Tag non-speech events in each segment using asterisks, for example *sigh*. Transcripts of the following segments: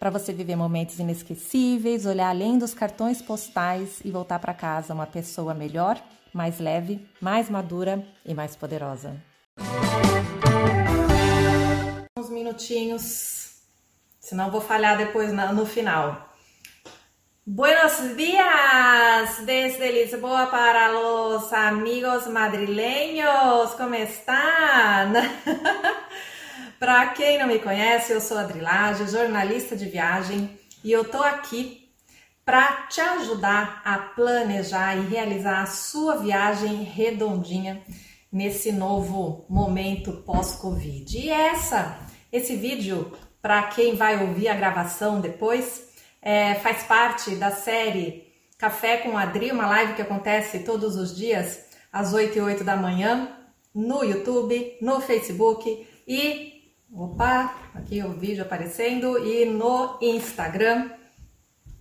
para você viver momentos inesquecíveis, olhar além dos cartões postais e voltar para casa uma pessoa melhor, mais leve, mais madura e mais poderosa. Uns minutinhos, senão vou falhar depois no final. Buenos días desde Lisboa para los amigos madrileños, como están? *laughs* Para quem não me conhece, eu sou a Adrilage, jornalista de viagem, e eu tô aqui para te ajudar a planejar e realizar a sua viagem redondinha nesse novo momento pós-Covid. E essa, esse vídeo, para quem vai ouvir a gravação depois, é, faz parte da série Café com Adri, uma live que acontece todos os dias às 8 e 8 da manhã no YouTube, no Facebook e Opa, aqui o vídeo aparecendo e no Instagram.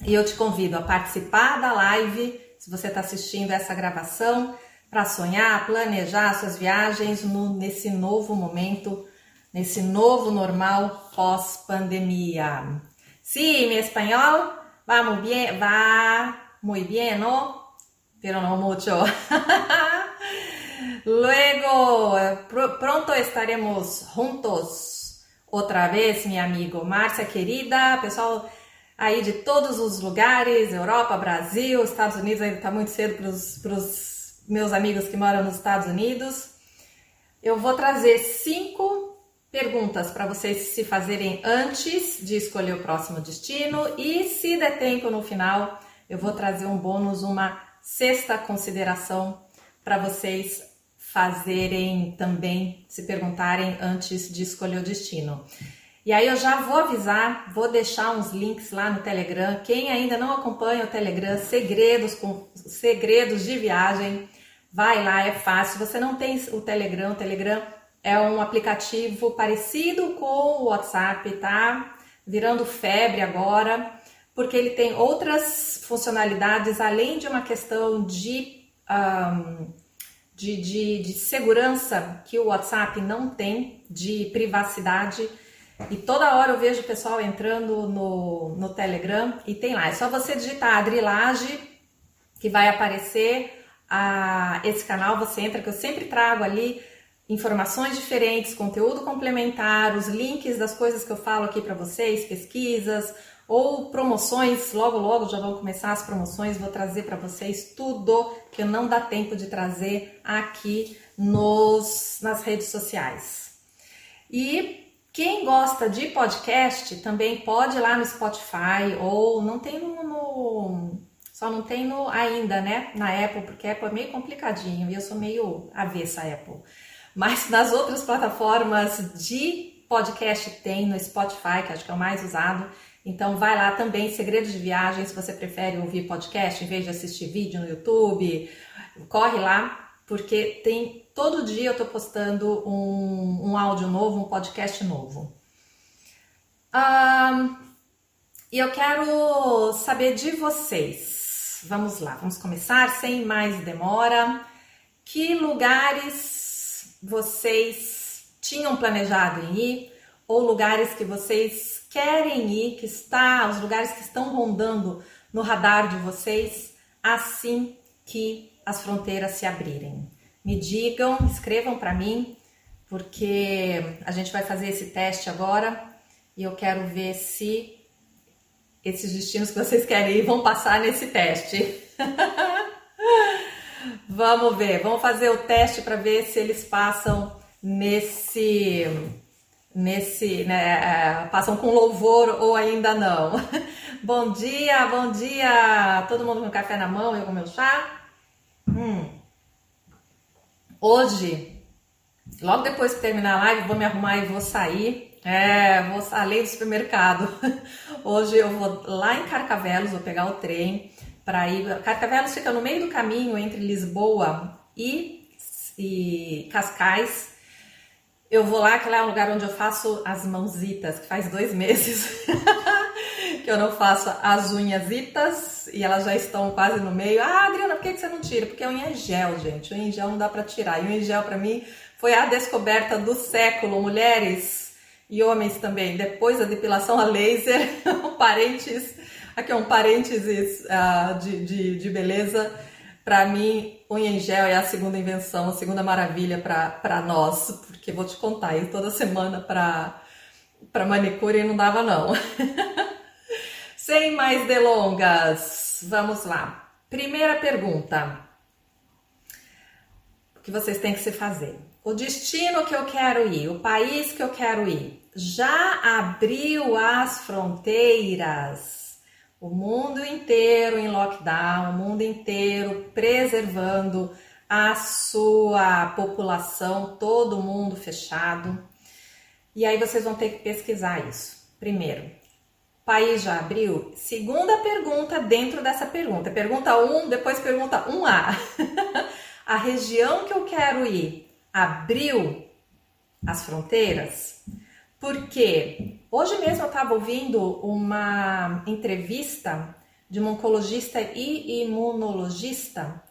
E eu te convido a participar da live, se você está assistindo essa gravação, para sonhar, planejar suas viagens no, nesse novo momento, nesse novo normal pós-pandemia. Sí, mi español va muy bien, va muy bien, ¿no? Pero no mucho. *laughs* Luego, pr pronto estaremos juntos outra vez, minha amigo Márcia querida, pessoal aí de todos os lugares, Europa, Brasil, Estados Unidos, ainda está muito cedo para os meus amigos que moram nos Estados Unidos. Eu vou trazer cinco perguntas para vocês se fazerem antes de escolher o próximo destino e se der tempo no final, eu vou trazer um bônus, uma sexta consideração para vocês fazerem também, se perguntarem antes de escolher o destino. E aí eu já vou avisar, vou deixar uns links lá no Telegram. Quem ainda não acompanha o Telegram, segredos com segredos de viagem, vai lá, é fácil. Você não tem o Telegram, o Telegram é um aplicativo parecido com o WhatsApp, tá? Virando febre agora, porque ele tem outras funcionalidades além de uma questão de um, de, de, de segurança que o WhatsApp não tem, de privacidade. E toda hora eu vejo o pessoal entrando no, no Telegram e tem lá. É só você digitar Adrilage que vai aparecer a, esse canal. Você entra, que eu sempre trago ali informações diferentes, conteúdo complementar, os links das coisas que eu falo aqui para vocês, pesquisas, ou promoções, logo logo já vão começar as promoções, vou trazer para vocês tudo que não dá tempo de trazer aqui nos nas redes sociais. E quem gosta de podcast também pode ir lá no Spotify ou não tem no, no só não tem no ainda, né, na Apple, porque a Apple é meio complicadinho e eu sou meio avessa a Apple. Mas nas outras plataformas de podcast tem no Spotify, que acho que é o mais usado, então vai lá também, Segredos de Viagem, se você prefere ouvir podcast em vez de assistir vídeo no YouTube, corre lá, porque tem todo dia eu tô postando um, um áudio novo, um podcast novo. Um, e eu quero saber de vocês. Vamos lá, vamos começar sem mais demora. Que lugares vocês tinham planejado em ir ou lugares que vocês querem ir, que está, os lugares que estão rondando no radar de vocês assim que as fronteiras se abrirem. Me digam, escrevam para mim, porque a gente vai fazer esse teste agora e eu quero ver se esses destinos que vocês querem ir vão passar nesse teste. *laughs* vamos ver, vamos fazer o teste para ver se eles passam nesse nesse, né, é, passam com louvor ou ainda não. *laughs* bom dia, bom dia, todo mundo com café na mão, eu com meu chá. Hum. Hoje logo depois que terminar a live, vou me arrumar e vou sair. É, vou além do supermercado. *laughs* Hoje eu vou lá em Carcavelos, vou pegar o trem para ir. Carcavelos fica no meio do caminho entre Lisboa e, e Cascais. Eu vou lá, que lá é o lugar onde eu faço as mãozitas, que faz dois meses *laughs* que eu não faço as unhasitas e elas já estão quase no meio. Ah, Adriana, por que você não tira? Porque a unha é gel, gente. Unha em gel não dá para tirar. E unha em gel para mim foi a descoberta do século, mulheres e homens também. Depois da depilação a laser, *laughs* um parênteses, aqui é um parênteses uh, de, de, de beleza. Para mim, unha em gel é a segunda invenção, a segunda maravilha para nós, porque vou te contar, eu toda semana para manicure não dava não. *laughs* Sem mais delongas, vamos lá. Primeira pergunta que vocês têm que se fazer. O destino que eu quero ir, o país que eu quero ir, já abriu as fronteiras? O mundo inteiro em lockdown, o mundo inteiro preservando a sua população, todo mundo fechado. E aí vocês vão ter que pesquisar isso. Primeiro, país já abriu? Segunda pergunta dentro dessa pergunta. Pergunta 1, um, depois pergunta 1A. *laughs* a região que eu quero ir abriu as fronteiras? Porque hoje mesmo eu estava ouvindo uma entrevista de uma oncologista e imunologista,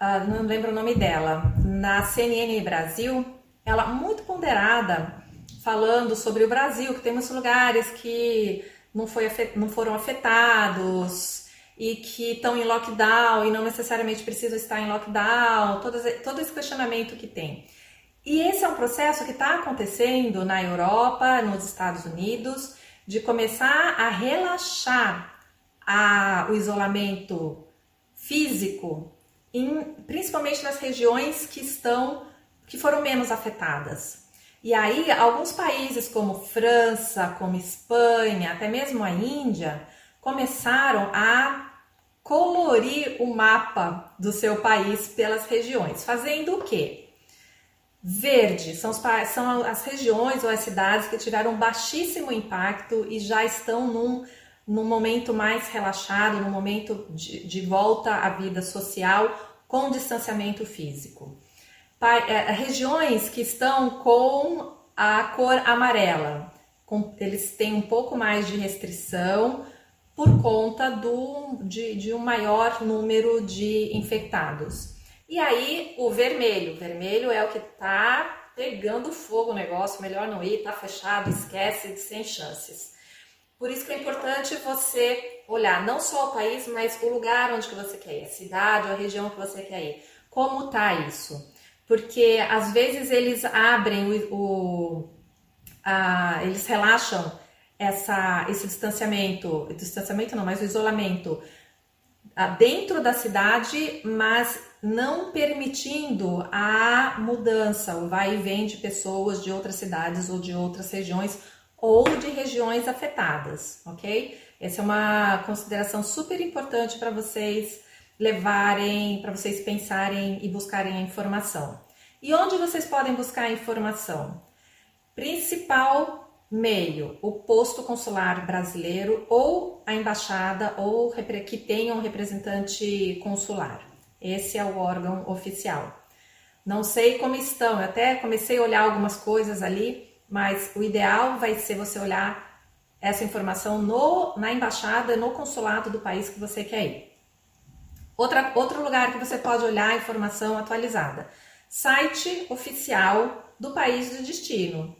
uh, não lembro o nome dela, na CNN Brasil, ela muito ponderada, falando sobre o Brasil, que tem muitos lugares que não, foi, não foram afetados e que estão em lockdown e não necessariamente precisam estar em lockdown, todo, todo esse questionamento que tem. E esse é um processo que está acontecendo na Europa, nos Estados Unidos, de começar a relaxar a, o isolamento físico, em, principalmente nas regiões que estão que foram menos afetadas. E aí, alguns países como França, como Espanha, até mesmo a Índia, começaram a colorir o mapa do seu país pelas regiões, fazendo o quê? Verde são, os, são as regiões ou as cidades que tiveram baixíssimo impacto e já estão num, num momento mais relaxado, num momento de, de volta à vida social com distanciamento físico. É, regiões que estão com a cor amarela, com, eles têm um pouco mais de restrição por conta do, de, de um maior número de infectados. E aí o vermelho, o vermelho é o que está pegando fogo o negócio, melhor não ir, tá fechado, esquece, sem chances. Por isso que é importante você olhar não só o país, mas o lugar onde que você quer ir, a cidade ou a região que você quer ir. Como tá isso? porque às vezes eles abrem o, o a, eles relaxam essa, esse distanciamento, distanciamento não, mas o isolamento dentro da cidade, mas não permitindo a mudança, o vai e vem de pessoas de outras cidades ou de outras regiões ou de regiões afetadas, ok? Essa é uma consideração super importante para vocês levarem, para vocês pensarem e buscarem a informação. E onde vocês podem buscar a informação? Principal meio, o posto consular brasileiro ou a embaixada ou que tenha um representante consular. Esse é o órgão oficial. Não sei como estão, eu até comecei a olhar algumas coisas ali, mas o ideal vai ser você olhar essa informação no, na embaixada, no consulado do país que você quer ir. Outra, outro lugar que você pode olhar a informação atualizada: site oficial do país de destino.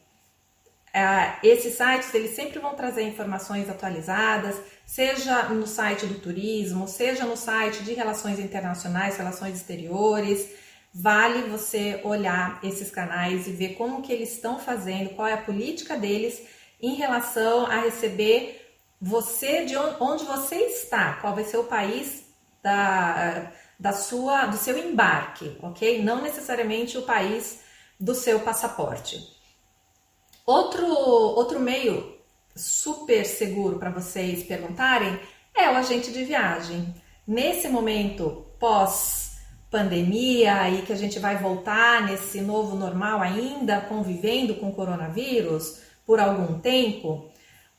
É, esses sites eles sempre vão trazer informações atualizadas, seja no site do turismo, seja no site de relações internacionais, relações exteriores. Vale você olhar esses canais e ver como que eles estão fazendo, qual é a política deles em relação a receber você de onde você está, qual vai ser o país da, da sua, do seu embarque, ok? Não necessariamente o país do seu passaporte. Outro, outro meio super seguro para vocês perguntarem é o agente de viagem. Nesse momento pós pandemia e que a gente vai voltar nesse novo normal ainda convivendo com coronavírus por algum tempo,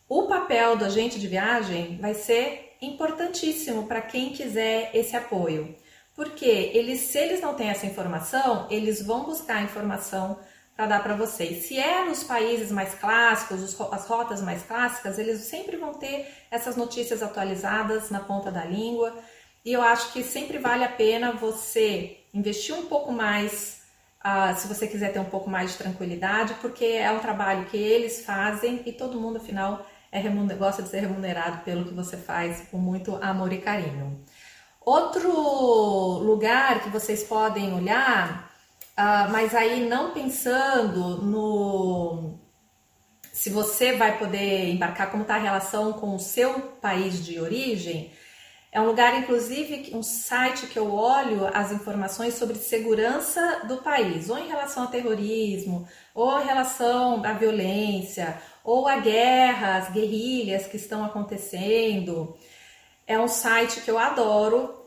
o papel do agente de viagem vai ser importantíssimo para quem quiser esse apoio. Porque eles, se eles não têm essa informação, eles vão buscar informação para dar para vocês. Se é nos países mais clássicos, as rotas mais clássicas, eles sempre vão ter essas notícias atualizadas na ponta da língua e eu acho que sempre vale a pena você investir um pouco mais, uh, se você quiser ter um pouco mais de tranquilidade, porque é um trabalho que eles fazem e todo mundo, afinal, é gosta de ser remunerado pelo que você faz com muito amor e carinho. Outro lugar que vocês podem olhar, uh, mas aí não pensando no se você vai poder embarcar, como está a relação com o seu país de origem, é um lugar, inclusive, um site que eu olho as informações sobre segurança do país, ou em relação ao terrorismo, ou em relação à violência, ou a guerras, guerrilhas que estão acontecendo. É um site que eu adoro,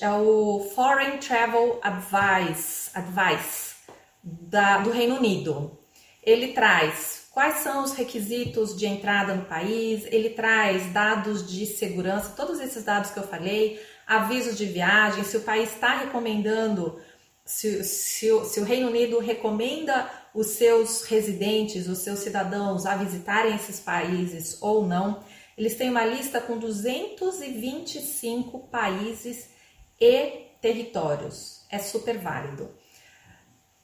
é o Foreign Travel Advice, Advice da, do Reino Unido. Ele traz quais são os requisitos de entrada no país, ele traz dados de segurança, todos esses dados que eu falei, avisos de viagem, se o país está recomendando, se, se, se o Reino Unido recomenda os seus residentes, os seus cidadãos a visitarem esses países ou não. Eles têm uma lista com 225 países e territórios. É super válido.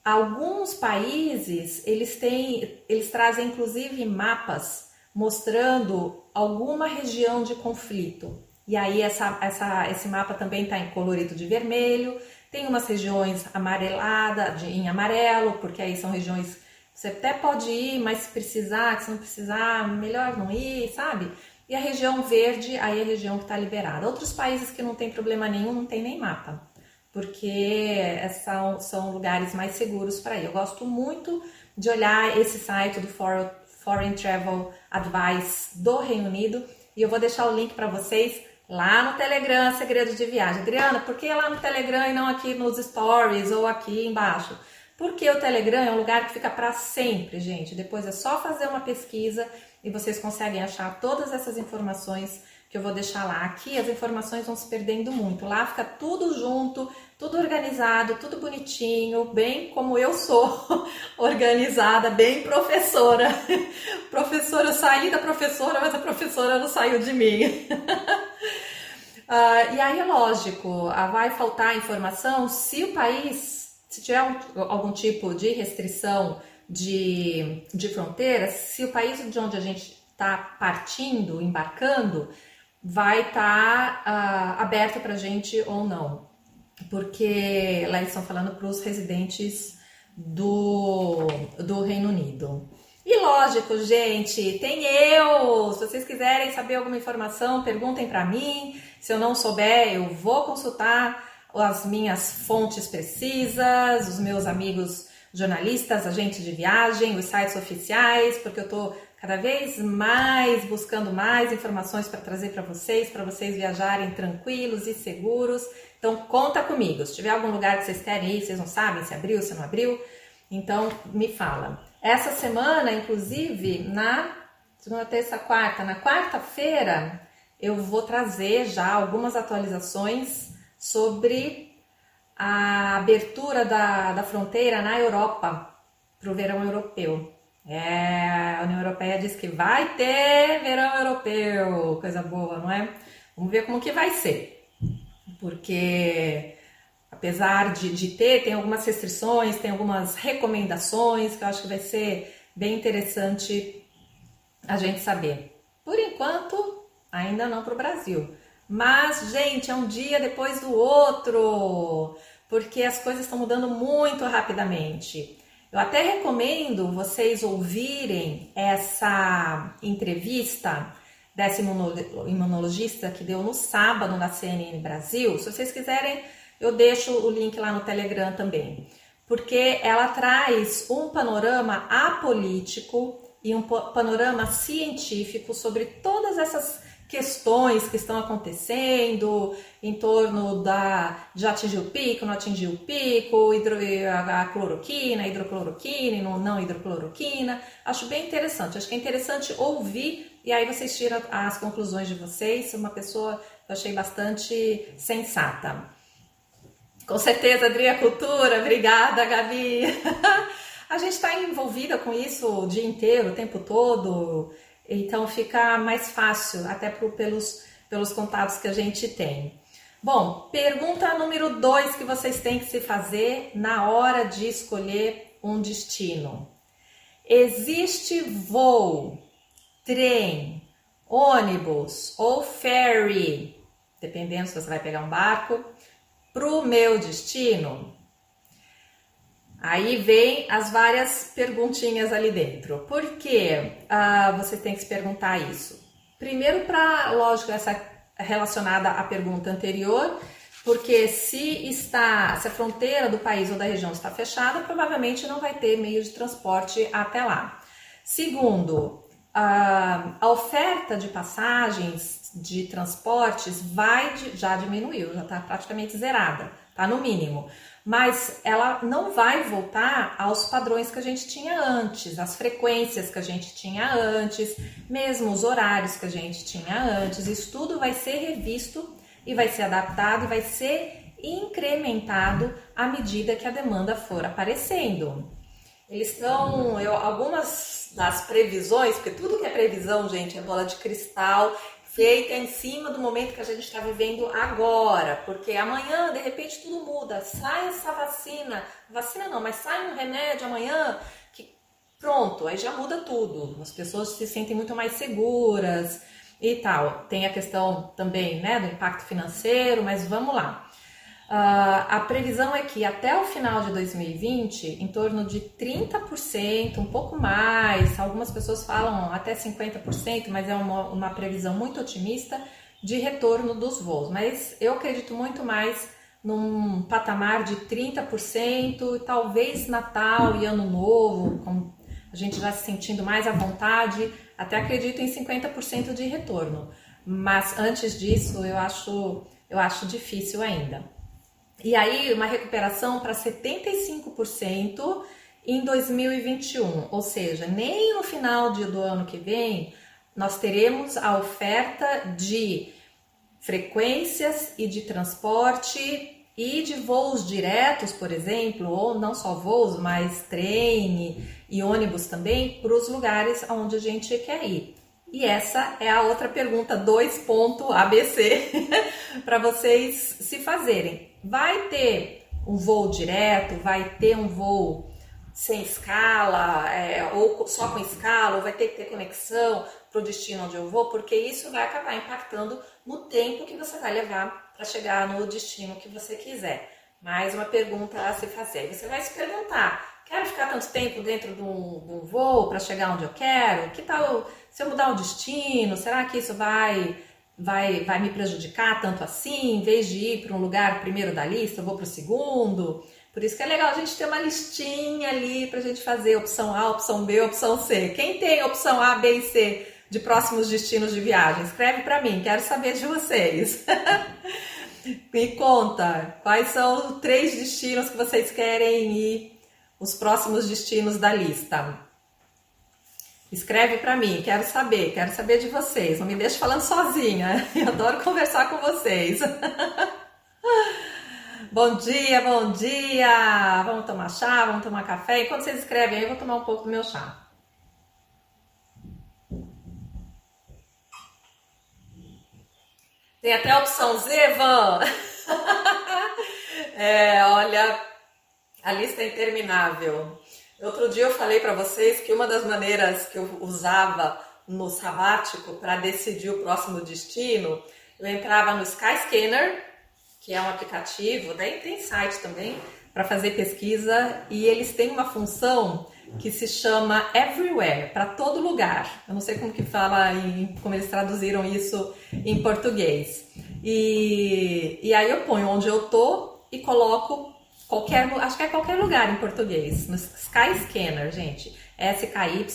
Alguns países, eles têm, eles trazem inclusive mapas mostrando alguma região de conflito. E aí essa, essa, esse mapa também está em colorido de vermelho. Tem umas regiões amareladas, em amarelo, porque aí são regiões você até pode ir, mas se precisar, se não precisar, melhor não ir, sabe? E a região verde, aí é a região que está liberada. Outros países que não tem problema nenhum, não tem nem mapa porque são, são lugares mais seguros para ir. Eu gosto muito de olhar esse site do Foreign Travel Advice do Reino Unido e eu vou deixar o link para vocês lá no Telegram Segredos de Viagem. Adriana, por que lá no Telegram e não aqui nos stories ou aqui embaixo? Porque o Telegram é um lugar que fica para sempre, gente. Depois é só fazer uma pesquisa e vocês conseguem achar todas essas informações que eu vou deixar lá. Aqui as informações vão se perdendo muito. Lá fica tudo junto, tudo organizado, tudo bonitinho, bem como eu sou *laughs* organizada, bem professora. *laughs* professora, eu saí da professora, mas a professora não saiu de mim. uh, *laughs* e aí é lógico, uh, vai faltar informação se o país, se tiver um, algum tipo de restrição de, de fronteira, se o país de onde a gente está partindo, embarcando, vai estar tá, uh, aberto para a gente ou não porque lá eles estão falando para os residentes do, do Reino Unido. E lógico, gente, tem eu. Se vocês quiserem saber alguma informação, perguntem para mim. Se eu não souber, eu vou consultar as minhas fontes precisas, os meus amigos jornalistas, agentes de viagem, os sites oficiais, porque eu estou cada vez mais buscando mais informações para trazer para vocês, para vocês viajarem tranquilos e seguros. Então conta comigo. Se tiver algum lugar que vocês querem ir, vocês não sabem se abriu, se não abriu, então me fala. Essa semana, inclusive, na segunda, terça, quarta, na quarta-feira, eu vou trazer já algumas atualizações sobre a abertura da, da fronteira na Europa para o verão europeu. É, a União Europeia diz que vai ter verão europeu, coisa boa, não é? Vamos ver como que vai ser porque apesar de, de ter, tem algumas restrições, tem algumas recomendações que eu acho que vai ser bem interessante a gente saber. Por enquanto, ainda não para o Brasil. Mas, gente, é um dia depois do outro, porque as coisas estão mudando muito rapidamente. Eu até recomendo vocês ouvirem essa entrevista dessa imunologista que deu no sábado na CNN Brasil. Se vocês quiserem, eu deixo o link lá no Telegram também. Porque ela traz um panorama apolítico e um panorama científico sobre todas essas questões que estão acontecendo em torno da já atingiu o pico, não atingiu o pico, hidro, a cloroquina, hidrocloroquina, não, não hidrocloroquina. Acho bem interessante. Acho que é interessante ouvir e aí vocês tiram as conclusões de vocês. Uma pessoa que eu achei bastante sensata. Com certeza, Adria Cultura, obrigada, Gabi. *laughs* a gente está envolvida com isso o dia inteiro, o tempo todo. Então fica mais fácil, até pelos, pelos contatos que a gente tem. Bom, pergunta número dois que vocês têm que se fazer na hora de escolher um destino. Existe voo, trem, ônibus ou ferry, dependendo se você vai pegar um barco, para o meu destino? Aí vem as várias perguntinhas ali dentro. Por que uh, você tem que se perguntar isso? Primeiro, para, lógico, essa relacionada à pergunta anterior, porque se está, se a fronteira do país ou da região está fechada, provavelmente não vai ter meio de transporte até lá. Segundo, a, a oferta de passagens de transportes vai já diminuiu, já está praticamente zerada, está no mínimo mas ela não vai voltar aos padrões que a gente tinha antes, as frequências que a gente tinha antes, mesmo os horários que a gente tinha antes. Isso tudo vai ser revisto e vai ser adaptado e vai ser incrementado à medida que a demanda for aparecendo. Eles estão, algumas das previsões, porque tudo que é previsão, gente, é bola de cristal, feita em cima do momento que a gente está vivendo agora, porque amanhã de repente tudo muda, sai essa vacina, vacina não, mas sai um remédio amanhã que pronto, aí já muda tudo. As pessoas se sentem muito mais seguras e tal. Tem a questão também, né, do impacto financeiro, mas vamos lá. Uh, a previsão é que até o final de 2020, em torno de 30%, um pouco mais, algumas pessoas falam até 50%, mas é uma, uma previsão muito otimista de retorno dos voos. Mas eu acredito muito mais num patamar de 30%, talvez Natal e Ano Novo, com a gente já se sentindo mais à vontade, até acredito em 50% de retorno. Mas antes disso, eu acho, eu acho difícil ainda. E aí, uma recuperação para 75% em 2021, ou seja, nem no final do ano que vem nós teremos a oferta de frequências e de transporte e de voos diretos, por exemplo, ou não só voos, mas trem e ônibus também, para os lugares onde a gente quer ir. E essa é a outra pergunta 2.abc *laughs* para vocês se fazerem. Vai ter um voo direto, vai ter um voo sem escala, é, ou só com escala, ou vai ter que ter conexão para o destino onde eu vou, porque isso vai acabar impactando no tempo que você vai levar para chegar no destino que você quiser. Mais uma pergunta a se fazer. Você vai se perguntar: quero ficar tanto tempo dentro de um, de um voo para chegar onde eu quero? Que tal se eu mudar o destino? Será que isso vai vai, vai me prejudicar tanto assim? Em vez de ir para um lugar primeiro da lista, eu vou para o segundo. Por isso que é legal a gente ter uma listinha ali para a gente fazer opção A, opção B, opção C. Quem tem opção A, B e C de próximos destinos de viagem? Escreve para mim, quero saber de vocês. *laughs* Me conta quais são os três destinos que vocês querem ir, os próximos destinos da lista. Escreve para mim, quero saber, quero saber de vocês. Não me deixe falando sozinha. *laughs* Eu adoro conversar com vocês. *laughs* bom dia, bom dia. Vamos tomar chá, vamos tomar café. Enquanto vocês escrevem aí, eu vou tomar um pouco do meu chá. Tem até a opção Z, Van. *laughs* é, olha, a lista é interminável. Outro dia eu falei para vocês que uma das maneiras que eu usava no sabático para decidir o próximo destino, eu entrava no Skyscanner, que é um aplicativo, daí tem site também para fazer pesquisa e eles têm uma função que se chama Everywhere, para todo lugar. Eu não sei como que fala em, como eles traduziram isso em português. E, e aí eu ponho onde eu tô e coloco Qualquer, acho que é qualquer lugar em português. No Skyscanner, gente. S-K-Y,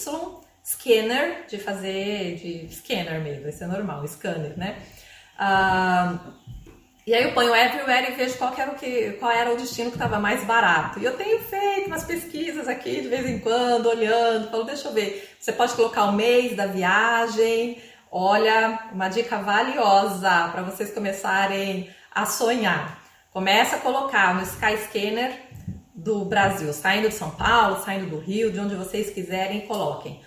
scanner, de fazer, de scanner mesmo, esse é normal, scanner, né? Uh, e aí eu ponho everywhere e vejo qual era o, que, qual era o destino que estava mais barato. E eu tenho feito umas pesquisas aqui de vez em quando, olhando, falo, deixa eu ver. Você pode colocar o mês da viagem. Olha, uma dica valiosa para vocês começarem a sonhar. Começa a colocar no Skyscanner do Brasil, saindo de São Paulo, saindo do Rio, de onde vocês quiserem, coloquem.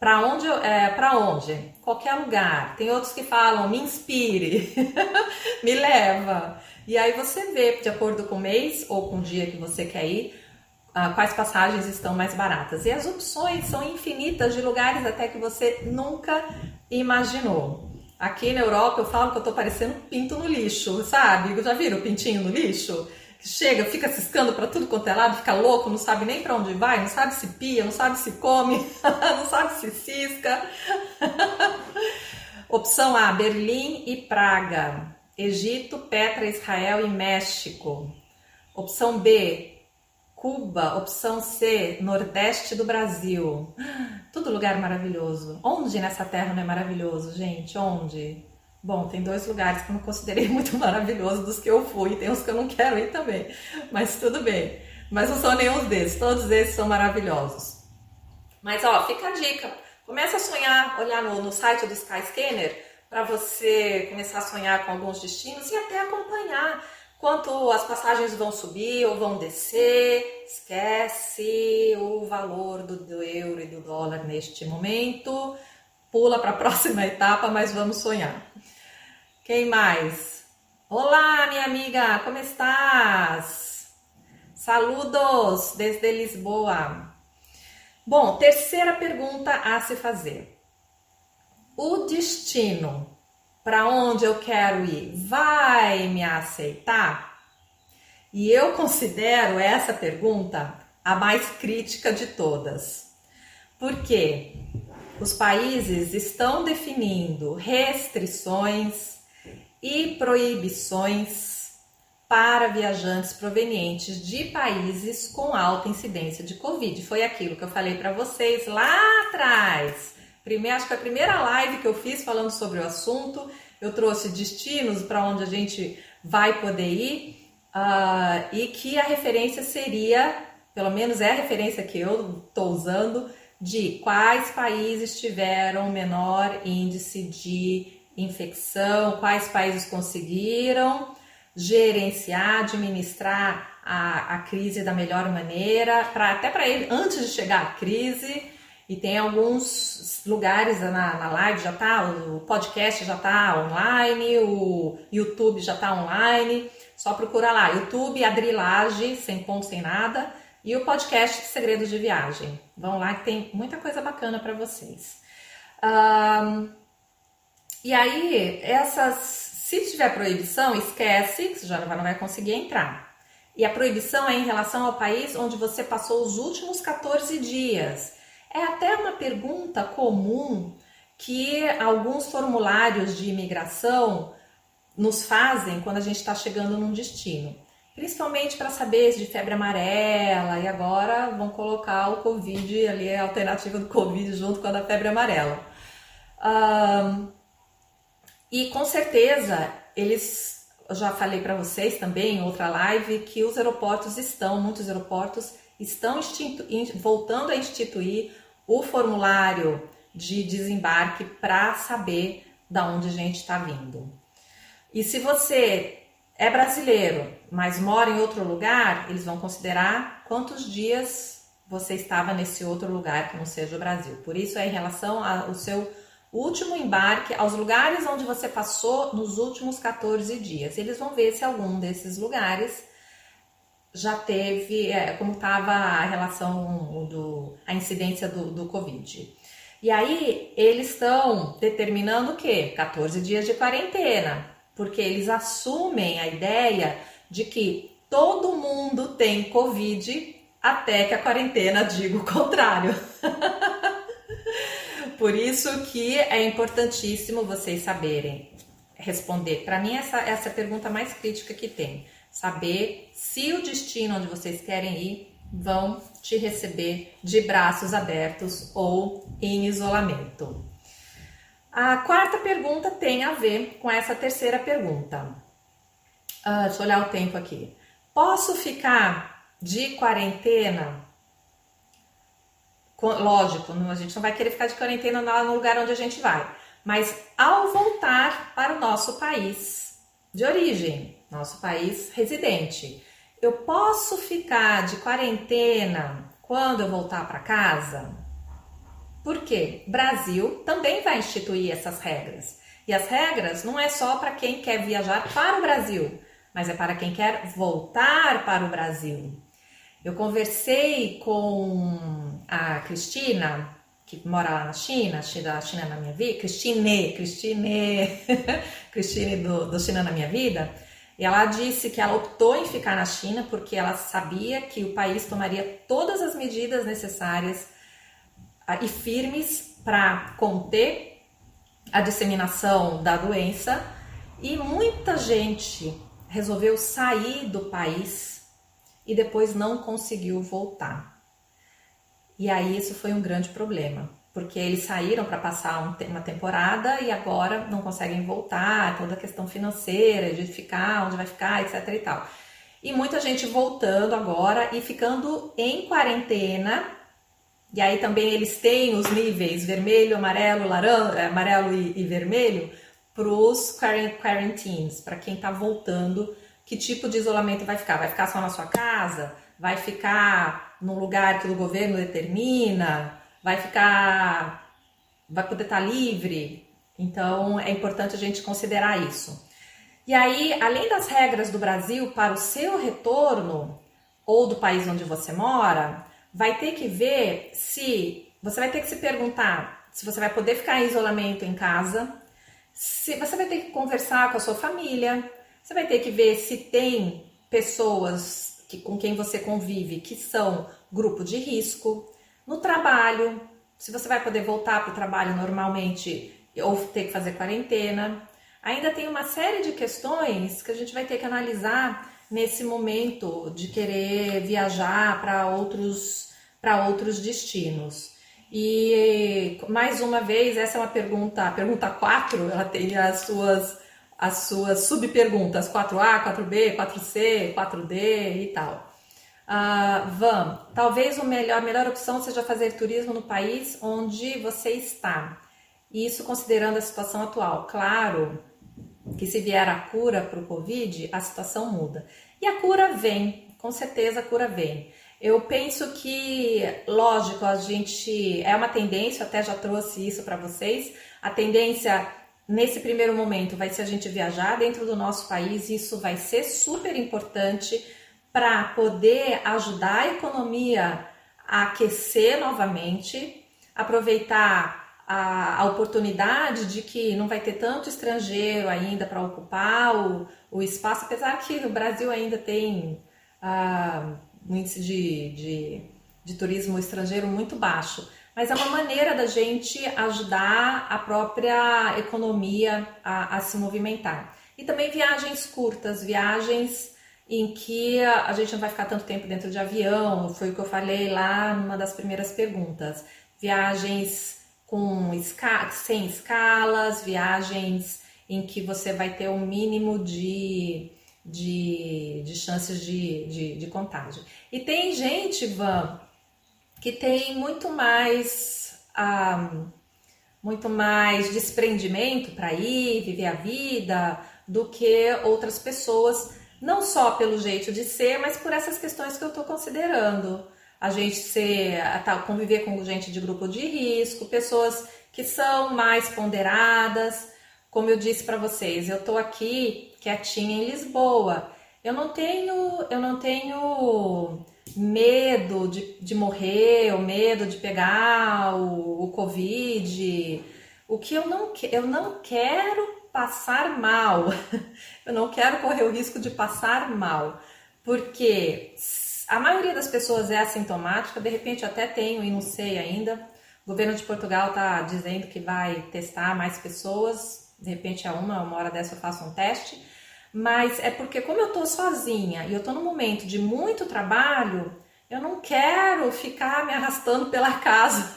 Para onde, é, para onde? Qualquer lugar. Tem outros que falam, me inspire, *laughs* me leva. E aí você vê, de acordo com o mês ou com o dia que você quer ir, uh, quais passagens estão mais baratas. E as opções são infinitas de lugares até que você nunca imaginou. Aqui na Europa eu falo que eu tô parecendo um pinto no lixo, sabe? Já viram o pintinho no lixo? chega, fica ciscando para tudo quanto é lado, fica louco, não sabe nem para onde vai, não sabe se pia, não sabe se come, *laughs* não sabe se cisca. *laughs* Opção A: Berlim e Praga. Egito, Petra, Israel e México. Opção B: Cuba. Opção C: Nordeste do Brasil. Tudo lugar maravilhoso. Onde nessa terra não é maravilhoso, gente? Onde? Bom, tem dois lugares que eu não considerei *laughs* muito maravilhosos dos que eu fui, tem uns que eu não quero ir também, mas tudo bem. Mas não são nenhum desses, todos esses são maravilhosos. Mas ó, fica a dica, começa a sonhar, olhar no, no site do Skyscanner para você começar a sonhar com alguns destinos e até acompanhar quanto as passagens vão subir ou vão descer. Esquece o valor do, do euro e do dólar neste momento pula para a *laughs* próxima etapa, mas vamos sonhar. Quem mais? Olá, minha amiga, como estás? Saludos desde Lisboa. Bom, terceira pergunta a se fazer. O destino para onde eu quero ir vai me aceitar? E eu considero essa pergunta a mais crítica de todas. Por quê? os países estão definindo restrições e proibições para viajantes provenientes de países com alta incidência de Covid. Foi aquilo que eu falei para vocês lá atrás. Primeiro, acho que a primeira live que eu fiz falando sobre o assunto, eu trouxe destinos para onde a gente vai poder ir uh, e que a referência seria, pelo menos é a referência que eu estou usando, de quais países tiveram menor índice de infecção, quais países conseguiram gerenciar, administrar a, a crise da melhor maneira, pra, até para ele, antes de chegar à crise. E tem alguns lugares na, na live, já tá, o podcast já tá online, o YouTube já tá online. Só procura lá, YouTube Adrilage, sem ponto, sem nada e o podcast Segredos de Viagem. Vão lá que tem muita coisa bacana para vocês. Um, e aí, essas, se tiver proibição, esquece, que você já não vai conseguir entrar. E a proibição é em relação ao país onde você passou os últimos 14 dias. É até uma pergunta comum que alguns formulários de imigração nos fazem quando a gente está chegando num destino principalmente para saber de febre amarela, e agora vão colocar o Covid ali, a alternativa do Covid junto com a da febre amarela. Um, e com certeza eles, já falei para vocês também em outra live, que os aeroportos estão, muitos aeroportos estão voltando a instituir o formulário de desembarque para saber da onde a gente está vindo. E se você é brasileiro, mas mora em outro lugar, eles vão considerar quantos dias você estava nesse outro lugar que não seja o Brasil. Por isso é em relação ao seu último embarque, aos lugares onde você passou nos últimos 14 dias. Eles vão ver se algum desses lugares já teve, é, como estava a relação do, a incidência do, do Covid. E aí eles estão determinando o quê? 14 dias de quarentena porque eles assumem a ideia de que todo mundo tem Covid até que a quarentena diga o contrário. *laughs* Por isso que é importantíssimo vocês saberem responder. Para mim, essa, essa é a pergunta mais crítica que tem. Saber se o destino onde vocês querem ir vão te receber de braços abertos ou em isolamento. A quarta pergunta tem a ver com essa terceira pergunta. Uh, deixa eu olhar o tempo aqui. Posso ficar de quarentena? Lógico, a gente não vai querer ficar de quarentena no lugar onde a gente vai, mas ao voltar para o nosso país de origem, nosso país residente, eu posso ficar de quarentena quando eu voltar para casa? Porque Brasil também vai instituir essas regras. E as regras não é só para quem quer viajar para o Brasil, mas é para quem quer voltar para o Brasil. Eu conversei com a Cristina, que mora lá na China, da China na minha vida, Cristine, Cristine, *laughs* Cristine do, do China na minha vida, ela disse que ela optou em ficar na China porque ela sabia que o país tomaria todas as medidas necessárias ah, e firmes para conter a disseminação da doença e muita gente resolveu sair do país e depois não conseguiu voltar. E aí isso foi um grande problema, porque eles saíram para passar uma temporada e agora não conseguem voltar, toda a questão financeira, de ficar, onde vai ficar, etc e tal. E muita gente voltando agora e ficando em quarentena. E aí também eles têm os níveis vermelho, amarelo, laranja, amarelo e, e vermelho para os quarantines, para quem está voltando, que tipo de isolamento vai ficar? Vai ficar só na sua casa? Vai ficar num lugar que o governo determina, vai ficar, vai poder estar livre. Então é importante a gente considerar isso. E aí, além das regras do Brasil para o seu retorno ou do país onde você mora, vai ter que ver se você vai ter que se perguntar se você vai poder ficar em isolamento em casa, se você vai ter que conversar com a sua família, você vai ter que ver se tem pessoas que, com quem você convive que são grupo de risco. No trabalho, se você vai poder voltar para o trabalho normalmente ou ter que fazer quarentena. Ainda tem uma série de questões que a gente vai ter que analisar nesse momento de querer viajar para outros, para outros destinos. E mais uma vez, essa é uma pergunta, a pergunta 4, ela tem as suas as suas subperguntas 4A, 4B, 4C, 4D e tal. Uh, Van, talvez o melhor, a melhor opção seja fazer turismo no país onde você está. Isso considerando a situação atual. Claro que se vier a cura para o Covid, a situação muda. E a cura vem, com certeza a cura vem. Eu penso que, lógico, a gente é uma tendência, até já trouxe isso para vocês, a tendência nesse primeiro momento vai ser a gente viajar dentro do nosso país, isso vai ser super importante para poder ajudar a economia a aquecer novamente, aproveitar a, a, oportunidade de que não vai ter tanto estrangeiro ainda para ocupar o, o espaço, apesar que o Brasil ainda tem uh, um índice de, de, de turismo estrangeiro muito baixo mas é uma maneira da gente ajudar a própria economia a, a se movimentar. E também viagens curtas, viagens em que a gente não vai ficar tanto tempo dentro de avião, foi o que eu falei lá numa das primeiras perguntas. Viagens com esca sem escalas, viagens em que você vai ter um mínimo de, de, de chances de, de, de contágio. E tem gente, Van, que tem muito mais ah, muito mais desprendimento para ir, viver a vida, do que outras pessoas, não só pelo jeito de ser, mas por essas questões que eu estou considerando. A gente ser, tá, conviver com gente de grupo de risco, pessoas que são mais ponderadas. Como eu disse para vocês, eu estou aqui quietinha em Lisboa. Eu não tenho, eu não tenho medo de, de morrer, o medo de pegar o, o Covid. O que eu não, eu não quero passar mal, *laughs* eu não quero correr o risco de passar mal, porque a maioria das pessoas é assintomática, de repente até tenho e não sei ainda. O governo de Portugal está dizendo que vai testar mais pessoas, de repente é uma, uma hora dessa eu faço um teste mas é porque como eu tô sozinha e eu tô num momento de muito trabalho, eu não quero ficar me arrastando pela casa,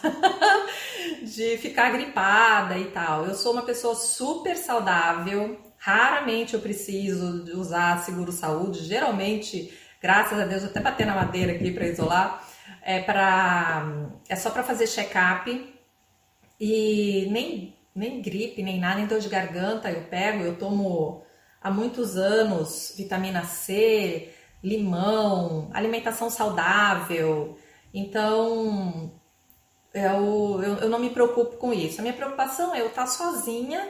*laughs* de ficar gripada e tal. Eu sou uma pessoa super saudável, raramente eu preciso de usar seguro saúde, geralmente, graças a Deus, até bater na madeira aqui para isolar, é para é só para fazer check-up. E nem nem gripe, nem nada, nem dor de garganta eu pego, eu tomo há muitos anos vitamina C, limão, alimentação saudável. Então, eu, eu, eu, não me preocupo com isso. A minha preocupação é eu estar sozinha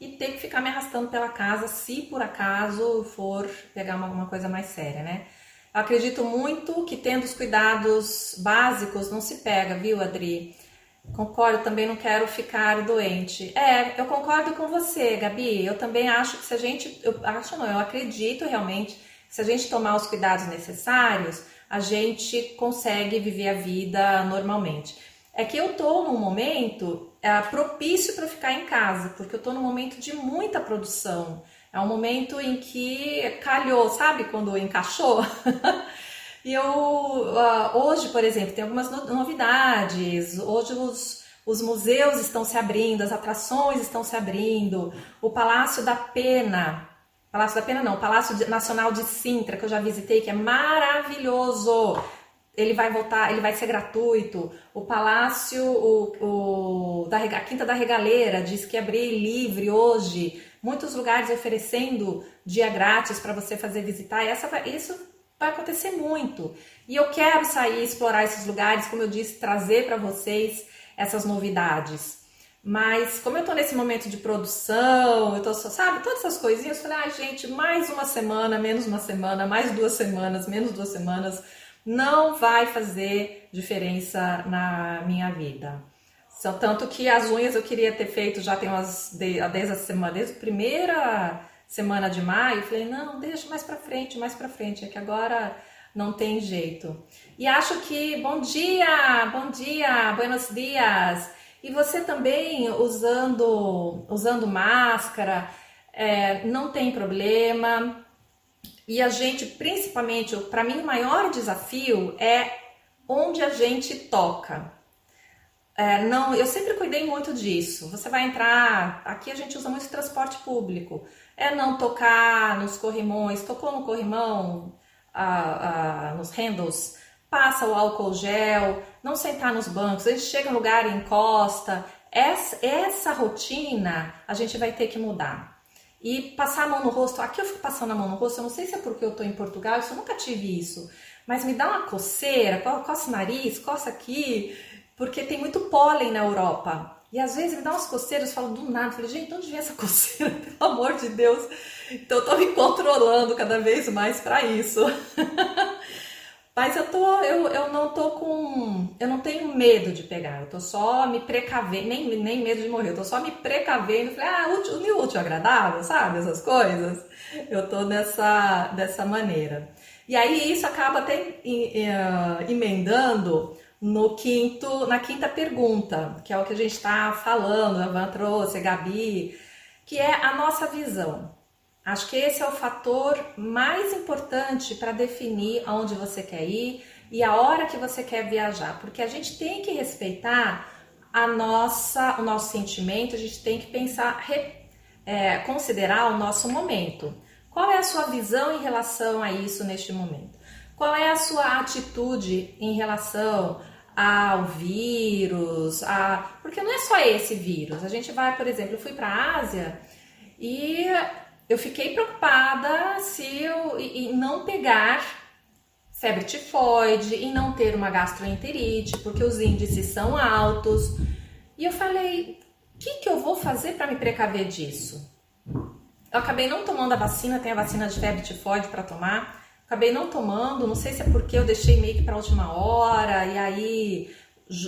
e ter que ficar me arrastando pela casa se por acaso for pegar uma, uma coisa mais séria, né? Eu acredito muito que tendo os cuidados básicos não se pega, viu, Adri? Concordo, também não quero ficar doente. É, eu concordo com você, Gabi. Eu também acho que se a gente, eu acho não, eu acredito realmente se a gente tomar os cuidados necessários, a gente consegue viver a vida normalmente. É que eu tô num momento é, propício para ficar em casa, porque eu tô num momento de muita produção. É um momento em que calhou, sabe quando encaixou? *laughs* e eu uh, hoje, por exemplo, tem algumas novidades. Hoje os, os museus estão se abrindo, as atrações estão se abrindo. O Palácio da Pena Palácio da Pena não, Palácio Nacional de Sintra, que eu já visitei, que é maravilhoso. Ele vai voltar, ele vai ser gratuito. O Palácio, o, o da a Quinta da Regaleira, diz que abrir livre hoje. Muitos lugares oferecendo dia grátis para você fazer visitar. Essa, isso vai acontecer muito. E eu quero sair, explorar esses lugares, como eu disse, trazer para vocês essas novidades. Mas como eu tô nesse momento de produção, eu tô só, sabe, todas essas coisinhas, eu falei, ai ah, gente, mais uma semana, menos uma semana, mais duas semanas, menos duas semanas, não vai fazer diferença na minha vida. Só tanto que as unhas eu queria ter feito já tem umas desde a semana, desde a primeira semana de maio, eu falei, não, deixa mais para frente, mais para frente, é que agora não tem jeito. E acho que bom dia, bom dia, buenos dias. E você também usando, usando máscara, é, não tem problema. E a gente, principalmente, para mim, o maior desafio é onde a gente toca. É, não, eu sempre cuidei muito disso. Você vai entrar, aqui a gente usa muito transporte público. É não tocar nos corrimões, tocou no corrimão, ah, ah, nos handles, passa o álcool gel, não sentar nos bancos, gente chega no lugar e encosta. Essa, essa rotina a gente vai ter que mudar. E passar a mão no rosto, aqui eu fico passando a mão no rosto, eu não sei se é porque eu tô em Portugal, eu nunca tive isso, mas me dá uma coceira, coça o nariz, coça aqui, porque tem muito pólen na Europa. E às vezes me dá umas coceiras, eu falo do nada, eu falei, gente, onde vem essa *laughs* coceira, pelo amor de Deus? Então eu tô me controlando cada vez mais para isso. *laughs* Mas eu tô, eu, eu não tô com, eu não tenho medo de pegar, eu tô só me precavendo, nem, nem medo de morrer, eu tô só me precavendo, falei, ah, útil, útil, agradável, sabe, essas coisas. Eu tô dessa, dessa maneira. E aí isso acaba até emendando no quinto, na quinta pergunta, que é o que a gente está falando, a Van trouxe, a Gabi, que é a nossa visão. Acho que esse é o fator mais importante para definir aonde você quer ir e a hora que você quer viajar, porque a gente tem que respeitar a nossa, o nosso sentimento, a gente tem que pensar, é, considerar o nosso momento. Qual é a sua visão em relação a isso neste momento? Qual é a sua atitude em relação ao vírus? A... Porque não é só esse vírus. A gente vai, por exemplo, eu fui para a Ásia e eu fiquei preocupada se eu em não pegar febre tifoide, em não ter uma gastroenterite, porque os índices são altos. E eu falei, o que, que eu vou fazer para me precaver disso? Eu acabei não tomando a vacina, tem a vacina de febre tifoide para tomar. Acabei não tomando, não sei se é porque eu deixei meio que para última hora e aí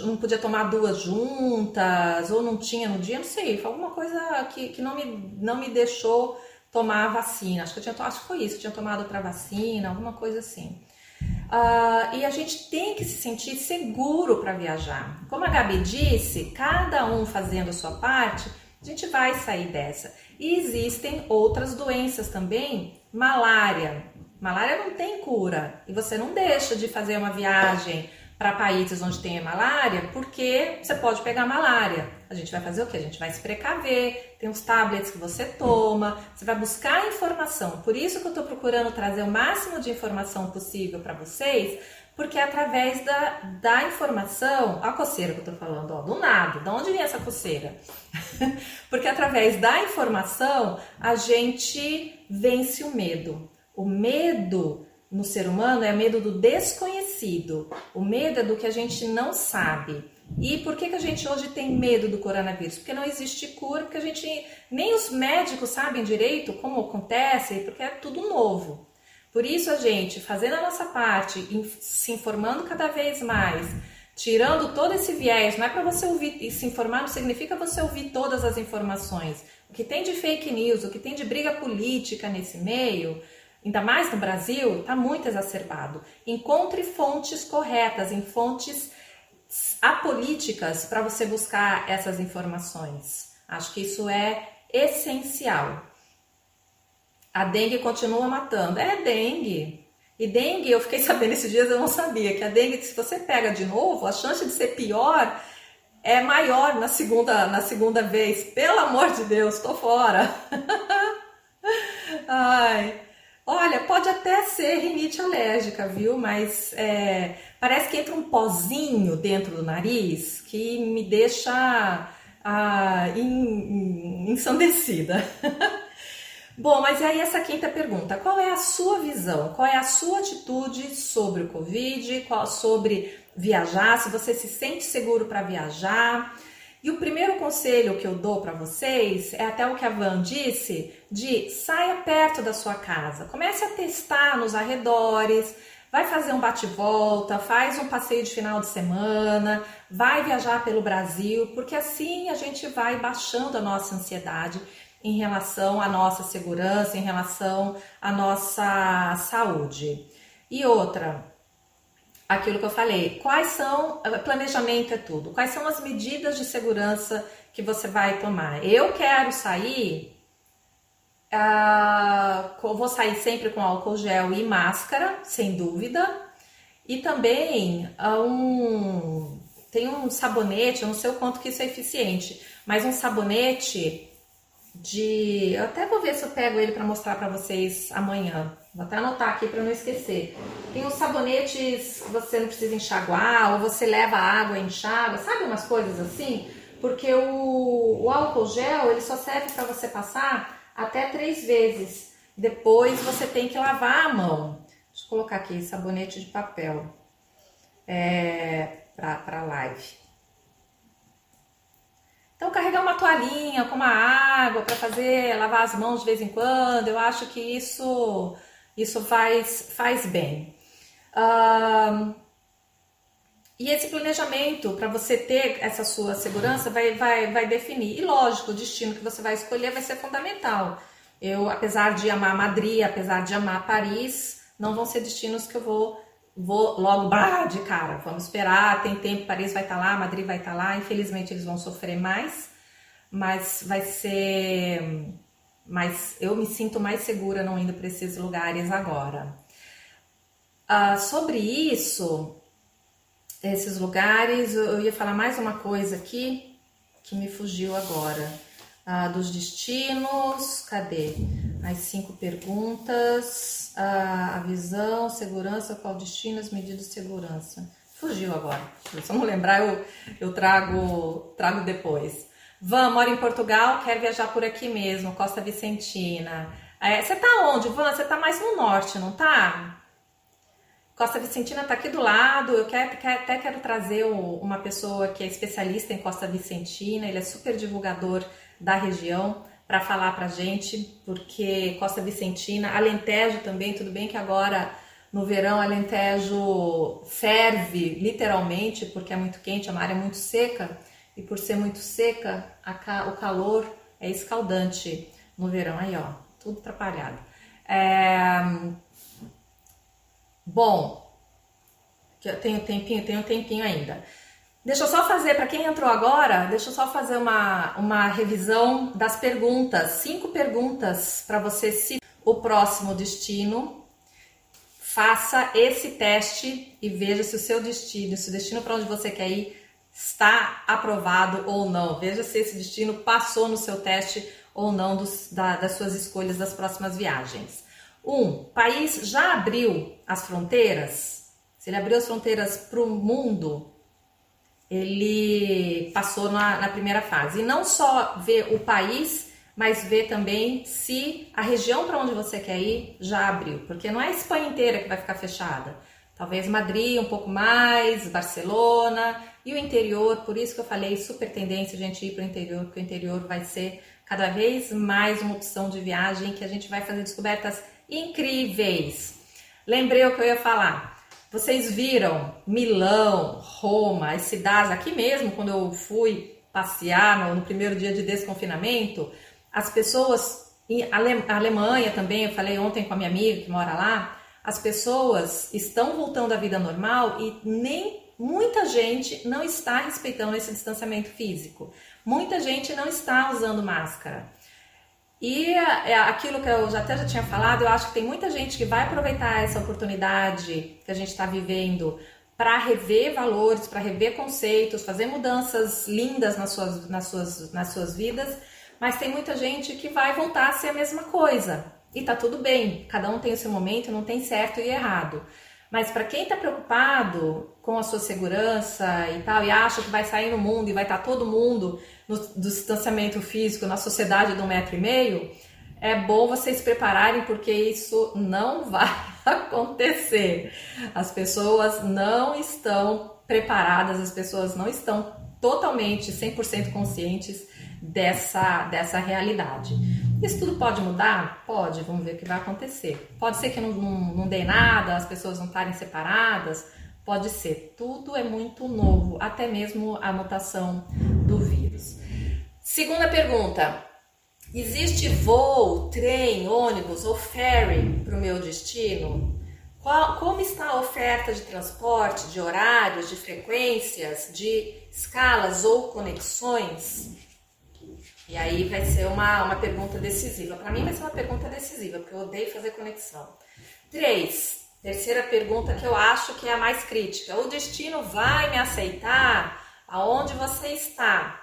não podia tomar duas juntas ou não tinha no dia, não sei, foi alguma coisa que, que não, me, não me deixou tomar a vacina. Acho que eu tinha, acho que foi isso, tinha tomado outra vacina, alguma coisa assim. Uh, e a gente tem que se sentir seguro para viajar. Como a Gabi disse, cada um fazendo a sua parte, a gente vai sair dessa. E existem outras doenças também, malária. Malária não tem cura e você não deixa de fazer uma viagem para países onde tem malária, porque você pode pegar malária. A gente vai fazer o que? A gente vai se precaver, tem os tablets que você toma, você vai buscar informação. Por isso que eu estou procurando trazer o máximo de informação possível para vocês, porque é através da, da informação, a coceira que eu estou falando, ó, do nada, de onde vem essa coceira? *laughs* porque através da informação a gente vence o medo. O medo no ser humano é medo do desconhecido, o medo é do que a gente não sabe. E por que, que a gente hoje tem medo do coronavírus? Porque não existe cura, porque a gente nem os médicos sabem direito como acontece, porque é tudo novo. Por isso a gente, fazendo a nossa parte, se informando cada vez mais, tirando todo esse viés, não é para você ouvir e se informar, não significa você ouvir todas as informações. O que tem de fake news, o que tem de briga política nesse meio, ainda mais no Brasil, está muito exacerbado. Encontre fontes corretas, em fontes apolíticas para você buscar essas informações. Acho que isso é essencial. A dengue continua matando. É dengue. E dengue, eu fiquei *laughs* sabendo esses dias, eu não sabia, que a dengue, se você pega de novo, a chance de ser pior é maior na segunda, na segunda vez. Pelo amor de Deus, tô fora. *laughs* Ai. Olha, pode até ser rinite alérgica, viu? Mas é, parece que entra um pozinho dentro do nariz que me deixa ah, ensandecida. *laughs* Bom, mas aí essa quinta pergunta: qual é a sua visão? Qual é a sua atitude sobre o Covid? Qual, sobre viajar? Se você se sente seguro para viajar? E o primeiro conselho que eu dou para vocês é até o que a Van disse, de saia perto da sua casa. Comece a testar nos arredores, vai fazer um bate-volta, faz um passeio de final de semana, vai viajar pelo Brasil, porque assim a gente vai baixando a nossa ansiedade em relação à nossa segurança, em relação à nossa saúde. E outra, aquilo que eu falei. Quais são, planejamento é tudo, quais são as medidas de segurança que você vai tomar? Eu quero sair, uh, vou sair sempre com álcool gel e máscara, sem dúvida, e também uh, um, tem um sabonete, eu não sei o quanto que isso é eficiente, mas um sabonete de. Eu até vou ver se eu pego ele para mostrar para vocês amanhã. Vou até anotar aqui para não esquecer. Tem os sabonetes que você não precisa enxaguar, ou você leva água e enxágua, sabe umas coisas assim? Porque o, o álcool gel ele só serve para você passar até três vezes. Depois você tem que lavar a mão. Deixa eu colocar aqui sabonete de papel é, para live. Então, carregar uma toalhinha com uma água para fazer, lavar as mãos de vez em quando, eu acho que isso, isso faz, faz bem. Uh, e esse planejamento para você ter essa sua segurança vai, vai, vai definir. E lógico, o destino que você vai escolher vai ser fundamental. Eu, apesar de amar Madrid, apesar de amar Paris, não vão ser destinos que eu vou vou logo bah, de cara, vamos esperar, tem tempo, Paris vai estar tá lá, Madrid vai estar tá lá, infelizmente eles vão sofrer mais, mas vai ser, mas eu me sinto mais segura não indo para esses lugares agora. Uh, sobre isso, esses lugares, eu ia falar mais uma coisa aqui que me fugiu agora. Uh, dos destinos, cadê? As cinco perguntas a, a visão, segurança, qual destino, as medidas de segurança. Fugiu agora. Se eu não lembrar, eu, eu trago, trago depois. Van, mora em Portugal, quer viajar por aqui mesmo, Costa Vicentina. É, você tá onde, Van? Você tá mais no norte, não tá? Costa Vicentina tá aqui do lado. Eu até quero trazer uma pessoa que é especialista em Costa Vicentina. Ele é super divulgador da região para falar para gente, porque Costa Vicentina, Alentejo também, tudo bem que agora no verão Alentejo ferve literalmente, porque é muito quente, é uma área muito seca, e por ser muito seca, a, o calor é escaldante no verão. Aí, ó, tudo atrapalhado. É... Bom, tenho tempinho, tenho tempinho ainda. Deixa eu só fazer, para quem entrou agora, deixa eu só fazer uma, uma revisão das perguntas. Cinco perguntas para você se o próximo destino faça esse teste e veja se o seu destino, se o destino para onde você quer ir está aprovado ou não. Veja se esse destino passou no seu teste ou não dos, da, das suas escolhas das próximas viagens. Um, país já abriu as fronteiras? Se ele abriu as fronteiras para o mundo, ele passou na, na primeira fase. E não só ver o país mas ver também se a região para onde você quer ir já abriu, porque não é a Espanha inteira que vai ficar fechada. Talvez Madrid um pouco mais, Barcelona e o interior, por isso que eu falei super tendência a gente ir para o interior, porque o interior vai ser cada vez mais uma opção de viagem que a gente vai fazer descobertas incríveis. Lembrei o que eu ia falar. Vocês viram Milão, Roma, as cidades aqui mesmo, quando eu fui passear no, no primeiro dia de desconfinamento, as pessoas, a Alemanha também, eu falei ontem com a minha amiga que mora lá, as pessoas estão voltando à vida normal e nem muita gente não está respeitando esse distanciamento físico. Muita gente não está usando máscara. E é aquilo que eu já até já tinha falado, eu acho que tem muita gente que vai aproveitar essa oportunidade que a gente está vivendo para rever valores, para rever conceitos, fazer mudanças lindas nas suas, nas, suas, nas suas vidas mas tem muita gente que vai voltar a ser a mesma coisa. E tá tudo bem, cada um tem o seu momento, não tem certo e errado. Mas para quem está preocupado com a sua segurança e tal, e acha que vai sair no mundo e vai estar tá todo mundo no do distanciamento físico na sociedade de um metro e meio, é bom vocês se prepararem porque isso não *laughs* vai acontecer. As pessoas não estão preparadas, as pessoas não estão totalmente 100% conscientes dessa, dessa realidade. Isso tudo pode mudar? Pode, vamos ver o que vai acontecer. Pode ser que não, não, não dê nada, as pessoas não estarem separadas, pode ser. Tudo é muito novo, até mesmo a mutação do vírus. Segunda pergunta: existe voo, trem, ônibus ou ferry para o meu destino? Qual, como está a oferta de transporte, de horários, de frequências, de escalas ou conexões? E aí vai ser uma, uma pergunta decisiva. Para mim vai ser uma pergunta decisiva, porque eu odeio fazer conexão. Três, terceira pergunta que eu acho que é a mais crítica. O destino vai me aceitar aonde você está?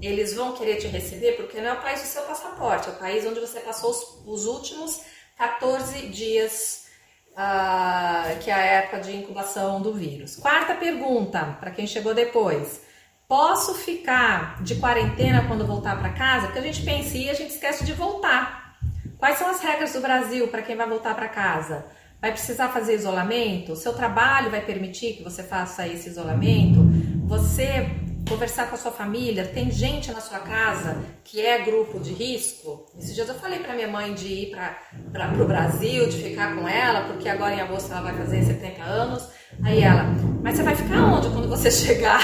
Eles vão querer te receber porque não é o país do seu passaporte, é o país onde você passou os, os últimos 14 dias, uh, que é a época de incubação do vírus. Quarta pergunta, para quem chegou depois. Posso ficar de quarentena quando voltar para casa? Porque a gente pensa e a gente esquece de voltar. Quais são as regras do Brasil para quem vai voltar para casa? Vai precisar fazer isolamento? Seu trabalho vai permitir que você faça esse isolamento? Você conversar com a sua família? Tem gente na sua casa que é grupo de risco? Esses dias eu falei para minha mãe de ir para o Brasil, de ficar com ela, porque agora em agosto ela vai fazer 70 anos. Aí ela, mas você vai ficar onde quando você *laughs* chegar?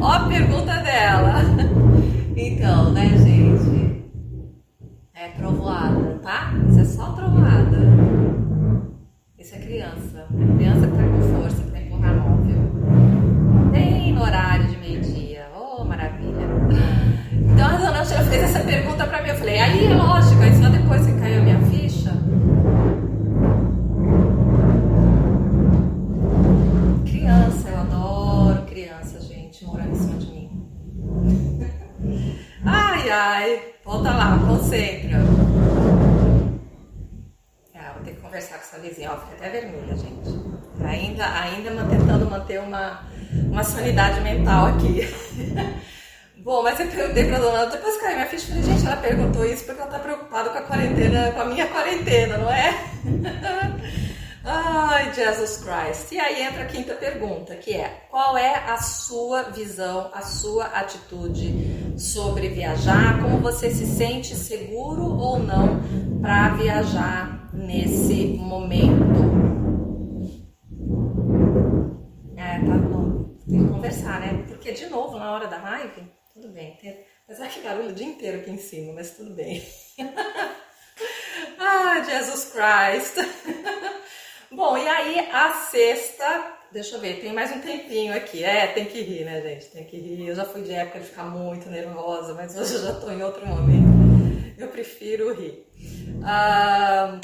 Ó a pergunta dela. Então, né, gente? É trovoada, tá? Isso é só trovoada. Isso é criança. É criança que tá com força pra empurrar móvel. Tem no horário de meio-dia. Oh, maravilha. Então a dona Angela fez essa pergunta pra mim. Eu falei, aí é lógico, aí só depois que caiu a minha ficha. ai, volta lá, concentra. É, vou ter que conversar com essa vizinha, ó, fica até vermelha, gente. Ainda, ainda tentando manter uma, uma sanidade mental aqui. *laughs* Bom, mas eu perguntei pra dona, depois que a minha ficha, falei, gente, ela perguntou isso porque ela tá preocupada com a quarentena, com a minha quarentena, não é? *laughs* Ai, Jesus Christ. E aí entra a quinta pergunta, que é: qual é a sua visão, a sua atitude sobre viajar? Como você se sente seguro ou não para viajar nesse momento? É, tá bom. Tem que conversar, né? Porque de novo, na hora da live, tudo bem. Tem... Apesar que barulho o dia inteiro aqui em cima, mas tudo bem. *laughs* ah, Jesus Christ. *laughs* Bom, e aí a sexta, deixa eu ver, tem mais um tempinho aqui. É, tem que rir, né, gente? Tem que rir. Eu já fui de época de ficar muito nervosa, mas hoje eu já tô em outro momento. Eu prefiro rir. Ah,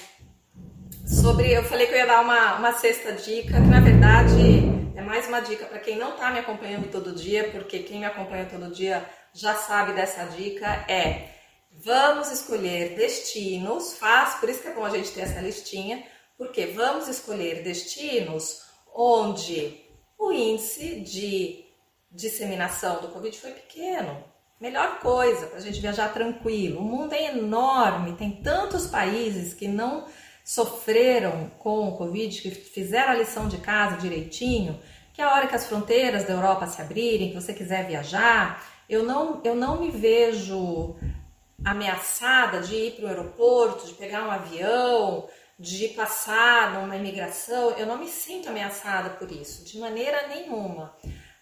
sobre. Eu falei que eu ia dar uma, uma sexta dica, que na verdade é mais uma dica para quem não está me acompanhando todo dia, porque quem me acompanha todo dia já sabe dessa dica. É vamos escolher destinos, faz, por isso que é bom a gente ter essa listinha, porque vamos escolher destinos onde o índice de disseminação do Covid foi pequeno. Melhor coisa para a gente viajar tranquilo. O mundo é enorme, tem tantos países que não sofreram com o Covid, que fizeram a lição de casa direitinho, que a hora que as fronteiras da Europa se abrirem, que você quiser viajar, eu não, eu não me vejo ameaçada de ir para o aeroporto, de pegar um avião, de passar numa imigração, eu não me sinto ameaçada por isso, de maneira nenhuma.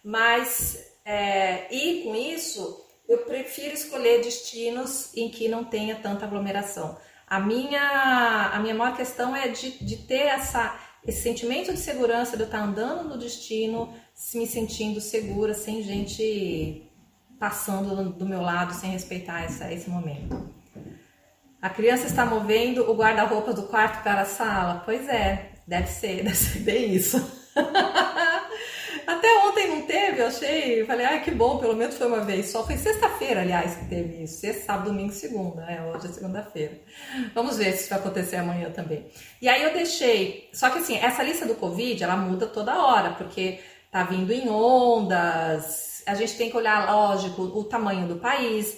Mas, é, e com isso, eu prefiro escolher destinos em que não tenha tanta aglomeração. A minha, a minha maior questão é de, de ter essa, esse sentimento de segurança de eu estar andando no destino, me sentindo segura, sem gente passando do meu lado, sem respeitar essa, esse momento. A criança está movendo o guarda-roupa do quarto para a sala? Pois é, deve ser, *laughs* deve ser bem isso. *laughs* Até ontem não teve, eu achei, falei, ai que bom, pelo menos foi uma vez só. Foi sexta-feira, aliás, que teve isso. Sexta, sábado, domingo, segunda, né? Hoje é segunda-feira. Vamos ver se isso vai acontecer amanhã também. E aí eu deixei, só que assim, essa lista do Covid, ela muda toda hora, porque tá vindo em ondas, a gente tem que olhar, lógico, o tamanho do país,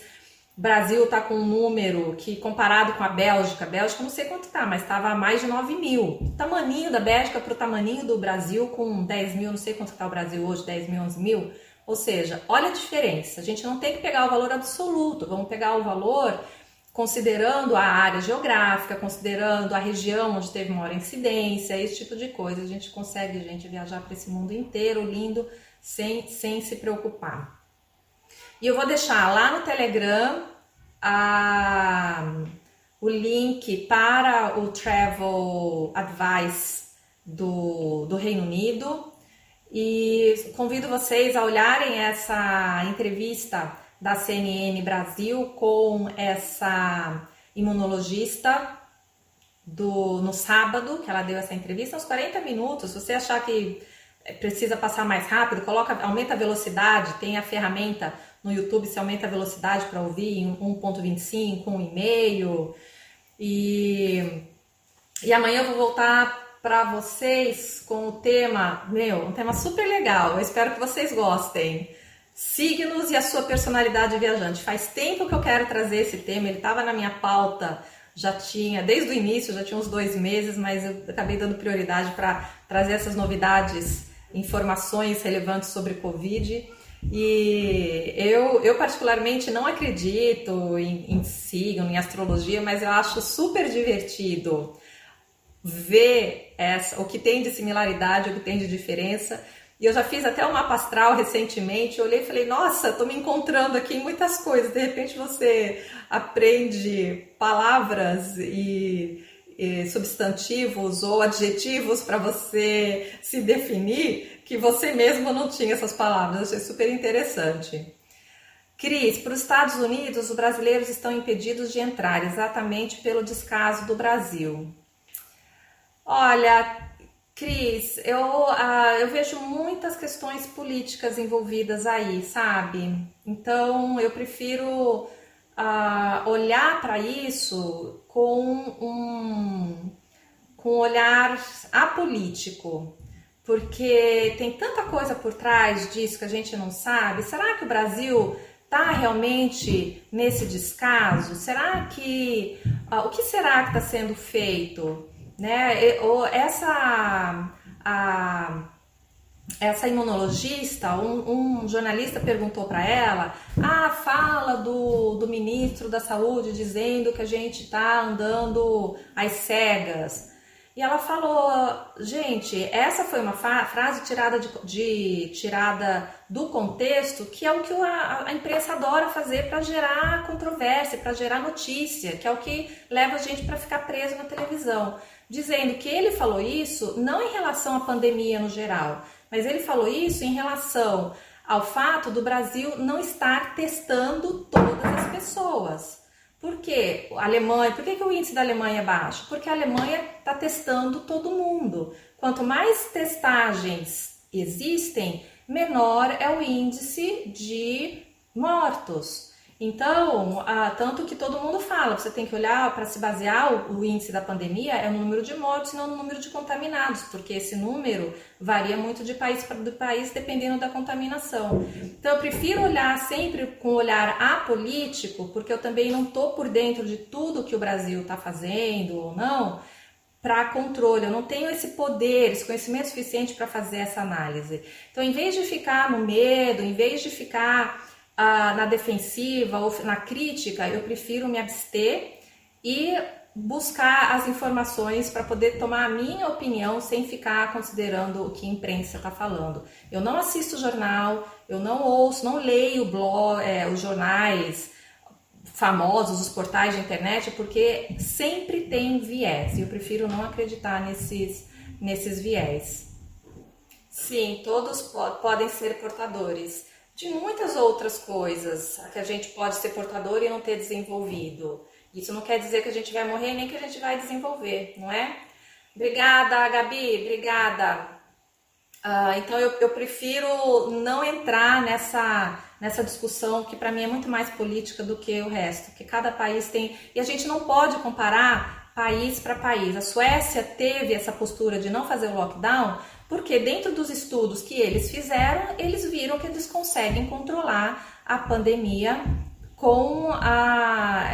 Brasil está com um número que, comparado com a Bélgica, a Bélgica não sei quanto tá, mas estava a mais de 9 mil. O tamaninho da Bélgica para o tamaninho do Brasil, com 10 mil, não sei quanto está o Brasil hoje, 10 mil, 11 mil. Ou seja, olha a diferença. A gente não tem que pegar o valor absoluto, vamos pegar o valor considerando a área geográfica, considerando a região onde teve maior incidência, esse tipo de coisa. A gente consegue, gente, viajar para esse mundo inteiro lindo sem, sem se preocupar. E eu vou deixar lá no Telegram a, o link para o Travel Advice do, do Reino Unido. E convido vocês a olharem essa entrevista da CNN Brasil com essa imunologista do, no sábado, que ela deu essa entrevista, uns 40 minutos. Se você achar que precisa passar mais rápido, coloca, aumenta a velocidade, tem a ferramenta no YouTube se aumenta a velocidade para ouvir em 1.25, 1,5. E, e amanhã eu vou voltar para vocês com o tema, meu, um tema super legal. Eu espero que vocês gostem. Signos e a sua personalidade viajante. Faz tempo que eu quero trazer esse tema, ele estava na minha pauta, já tinha, desde o início, já tinha uns dois meses, mas eu acabei dando prioridade para trazer essas novidades, informações relevantes sobre Covid. E eu, eu particularmente não acredito em, em signo, em astrologia, mas eu acho super divertido ver essa, o que tem de similaridade, o que tem de diferença. E eu já fiz até um mapa astral recentemente, olhei e falei, nossa, estou me encontrando aqui em muitas coisas. De repente você aprende palavras e, e substantivos ou adjetivos para você se definir que você mesmo não tinha essas palavras. Achei super interessante. Cris, para os Estados Unidos, os brasileiros estão impedidos de entrar exatamente pelo descaso do Brasil. Olha, Cris, eu, uh, eu vejo muitas questões políticas envolvidas aí, sabe? Então eu prefiro uh, olhar para isso com um, com um olhar apolítico porque tem tanta coisa por trás disso que a gente não sabe. Será que o Brasil está realmente nesse descaso? Será que uh, o que será que está sendo feito? Né? Ou essa a, essa imunologista, um, um jornalista perguntou para ela: ah, fala do, do ministro da saúde dizendo que a gente está andando às cegas. E ela falou, gente, essa foi uma frase tirada, de, de, tirada do contexto, que é o que a, a imprensa adora fazer para gerar controvérsia, para gerar notícia, que é o que leva a gente para ficar preso na televisão. Dizendo que ele falou isso não em relação à pandemia no geral, mas ele falou isso em relação ao fato do Brasil não estar testando todas as pessoas. Por que a Alemanha? Por que, que o índice da Alemanha é baixo? Porque a Alemanha está testando todo mundo. Quanto mais testagens existem, menor é o índice de mortos. Então, ah, tanto que todo mundo fala, você tem que olhar para se basear o, o, índice da pandemia é no número de mortos e não no número de contaminados, porque esse número varia muito de país para país dependendo da contaminação. Então, eu prefiro olhar sempre com olhar apolítico, porque eu também não estou por dentro de tudo que o Brasil está fazendo ou não para controle. Eu não tenho esse poder, esse conhecimento suficiente para fazer essa análise. Então, em vez de ficar no medo, em vez de ficar ah, na defensiva ou na crítica, eu prefiro me abster e buscar as informações para poder tomar a minha opinião sem ficar considerando o que a imprensa está falando. Eu não assisto jornal, eu não ouço, não leio blog, é, os jornais famosos, os portais de internet, porque sempre tem viés e eu prefiro não acreditar nesses, nesses viés. Sim, todos podem ser portadores de muitas outras coisas que a gente pode ser portador e não ter desenvolvido. Isso não quer dizer que a gente vai morrer nem que a gente vai desenvolver, não é? Obrigada, Gabi, obrigada. Uh, então eu, eu, prefiro não entrar nessa, nessa discussão que para mim é muito mais política do que o resto, que cada país tem e a gente não pode comparar país para país. A Suécia teve essa postura de não fazer o lockdown porque dentro dos estudos que eles fizeram, eles viram que eles conseguem controlar a pandemia com a,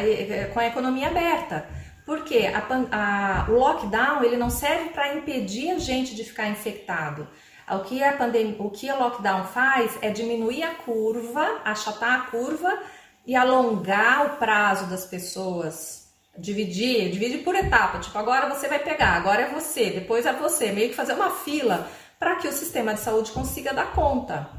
com a economia aberta. Porque a, a, o lockdown ele não serve para impedir a gente de ficar infectado. O que, a pandemia, o que o lockdown faz é diminuir a curva, achatar a curva e alongar o prazo das pessoas dividir, divide por etapa, tipo, agora você vai pegar, agora é você, depois é você, meio que fazer uma fila para que o sistema de saúde consiga dar conta.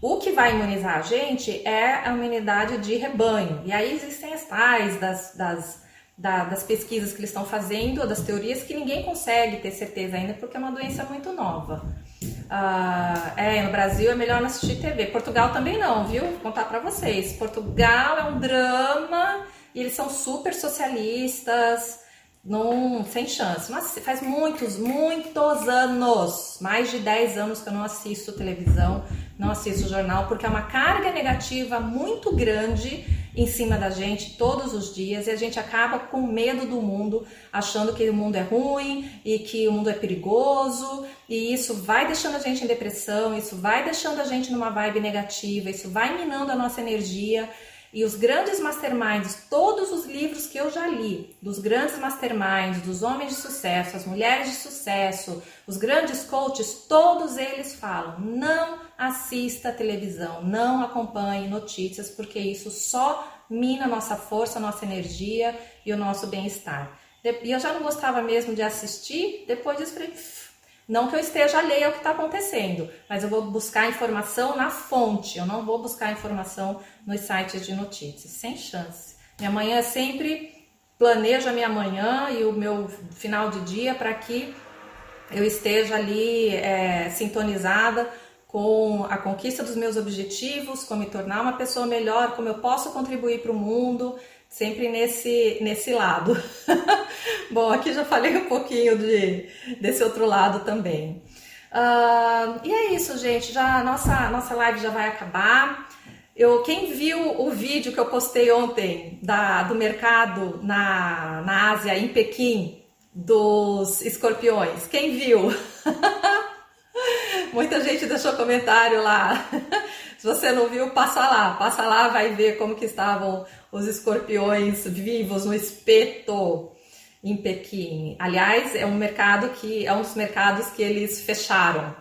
O que vai imunizar a gente é a imunidade de rebanho. E aí existem as tais das, das, da, das pesquisas que eles estão fazendo, das teorias que ninguém consegue ter certeza ainda, porque é uma doença muito nova. Uh, é, no Brasil é melhor não assistir TV. Portugal também não, viu? Vou contar para vocês. Portugal é um drama e eles são super socialistas, não, sem chance. Mas faz muitos, muitos anos, mais de 10 anos que eu não assisto televisão, não assisto jornal, porque é uma carga negativa muito grande em cima da gente todos os dias e a gente acaba com medo do mundo, achando que o mundo é ruim e que o mundo é perigoso, e isso vai deixando a gente em depressão, isso vai deixando a gente numa vibe negativa, isso vai minando a nossa energia e os grandes masterminds, todos os livros que eu já li, dos grandes masterminds, dos homens de sucesso, as mulheres de sucesso, os grandes coaches, todos eles falam: não assista televisão, não acompanhe notícias, porque isso só mina a nossa força, a nossa energia e o nosso bem-estar. E eu já não gostava mesmo de assistir, depois disso falei, não que eu esteja alheia ao que está acontecendo, mas eu vou buscar informação na fonte, eu não vou buscar informação nos sites de notícias, sem chance. Minha manhã é sempre planejo a minha manhã e o meu final de dia para que eu esteja ali é, sintonizada com a conquista dos meus objetivos, como me tornar uma pessoa melhor, como eu posso contribuir para o mundo, sempre nesse, nesse lado. *laughs* Bom, aqui já falei um pouquinho de, desse outro lado também. Uh, e é isso, gente. Já nossa nossa live já vai acabar. Eu, quem viu o vídeo que eu postei ontem da, do mercado na, na Ásia, em Pequim, dos escorpiões, quem viu? *laughs* Muita gente deixou comentário lá. *laughs* Se você não viu, passa lá, passa lá, vai ver como que estavam os escorpiões vivos no espeto em Pequim. Aliás, é um mercado que é um dos mercados que eles fecharam.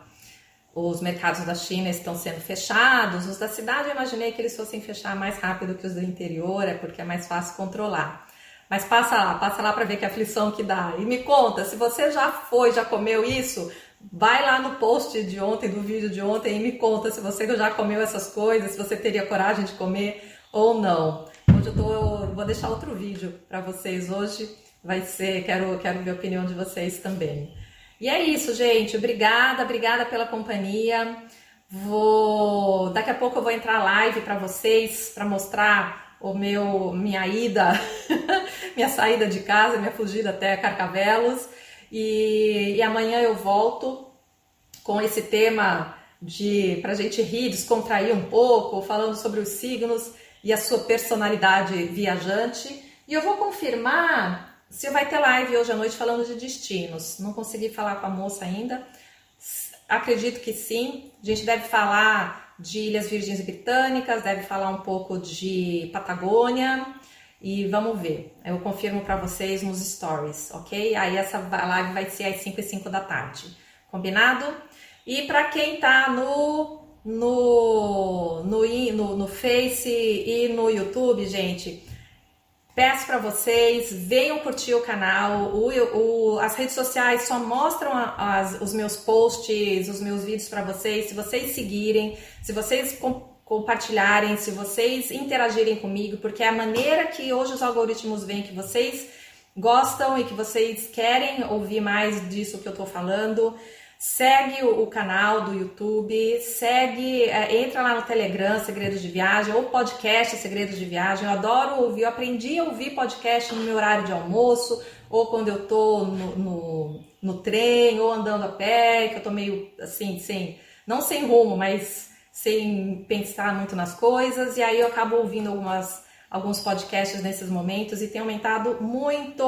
Os mercados da China estão sendo fechados, os da cidade eu imaginei que eles fossem fechar mais rápido que os do interior, é porque é mais fácil controlar. Mas passa lá, passa lá para ver que aflição que dá. E me conta, se você já foi, já comeu isso, vai lá no post de ontem, do vídeo de ontem, e me conta se você já comeu essas coisas, se você teria coragem de comer ou não. Hoje eu tô, vou deixar outro vídeo para vocês hoje. Vai ser, quero, quero ver a opinião de vocês também. E é isso, gente. Obrigada, obrigada pela companhia. Vou, daqui a pouco eu vou entrar live para vocês para mostrar o meu minha ida, *laughs* minha saída de casa, minha fugida até Carcavelos. E, e amanhã eu volto com esse tema de para a gente rir, descontrair um pouco, falando sobre os signos e a sua personalidade viajante. E eu vou confirmar se vai ter live hoje à noite falando de destinos. Não consegui falar com a moça ainda. Acredito que sim. A gente deve falar de Ilhas Virgens Britânicas, deve falar um pouco de Patagônia e vamos ver. Eu confirmo para vocês nos stories, ok? Aí essa live vai ser às 5 e 5 da tarde. Combinado? E para quem tá no no, no, no, no Face e no YouTube, gente, Peço para vocês, venham curtir o canal. O, o, as redes sociais só mostram as, os meus posts, os meus vídeos para vocês. Se vocês seguirem, se vocês compartilharem, se vocês interagirem comigo, porque é a maneira que hoje os algoritmos veem que vocês gostam e que vocês querem ouvir mais disso que eu estou falando. Segue o, canal do YouTube, segue, é, entra lá no Telegram, Segredos de Viagem, ou podcast Segredos de Viagem. Eu adoro ouvir, eu aprendi a ouvir podcast no meu horário de almoço, ou quando eu tô no, no, no trem, ou andando a pé, que eu tô meio assim, sem, não sem rumo, mas sem pensar muito nas coisas, e aí eu acabo ouvindo algumas, alguns podcasts nesses momentos e tem aumentado muito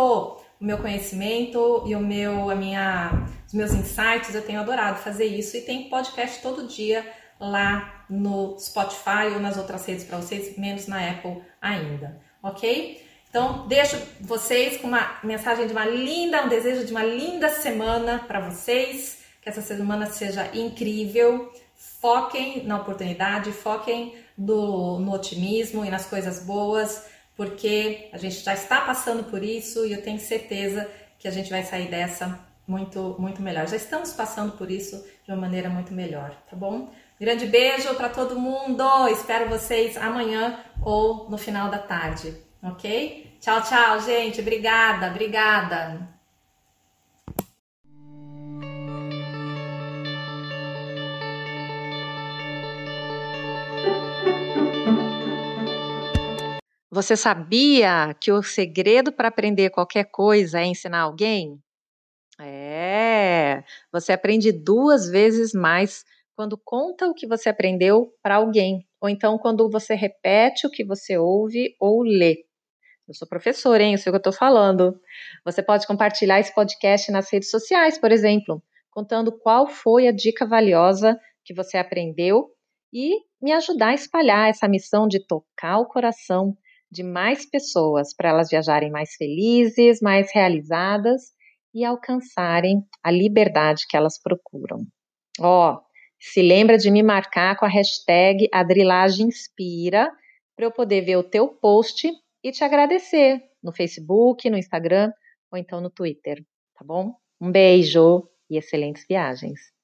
o meu conhecimento e o meu, a minha, os meus insights. Eu tenho adorado fazer isso e tem podcast todo dia lá no Spotify ou nas outras redes para vocês, menos na Apple ainda, ok? Então, deixo vocês com uma mensagem de uma linda, um desejo de uma linda semana para vocês, que essa semana seja incrível. Foquem na oportunidade, foquem no, otimismo e nas coisas boas porque a gente já está passando por isso e eu tenho certeza que a gente vai sair dessa muito, muito melhor. Já estamos passando por isso de uma maneira muito melhor, tá bom? Grande beijo para todo mundo. Espero vocês amanhã ou no final da tarde, ok? Tchau, tchau, gente. Obrigada, obrigada. Você sabia que o segredo para aprender qualquer coisa é ensinar alguém? É, você aprende duas vezes mais quando conta o que você aprendeu para alguém, ou então quando você repete o que você ouve ou lê. Eu sou professora, hein? Eu sei o que eu estou falando. Você pode compartilhar esse podcast nas redes sociais, por exemplo, contando qual foi a dica valiosa que você aprendeu e me ajudar a espalhar essa missão de tocar o coração de mais pessoas para elas viajarem mais felizes, mais realizadas e alcançarem a liberdade que elas procuram. Ó, oh, se lembra de me marcar com a hashtag AdrilagemInspira para eu poder ver o teu post e te agradecer no Facebook, no Instagram ou então no Twitter, tá bom? Um beijo e excelentes viagens!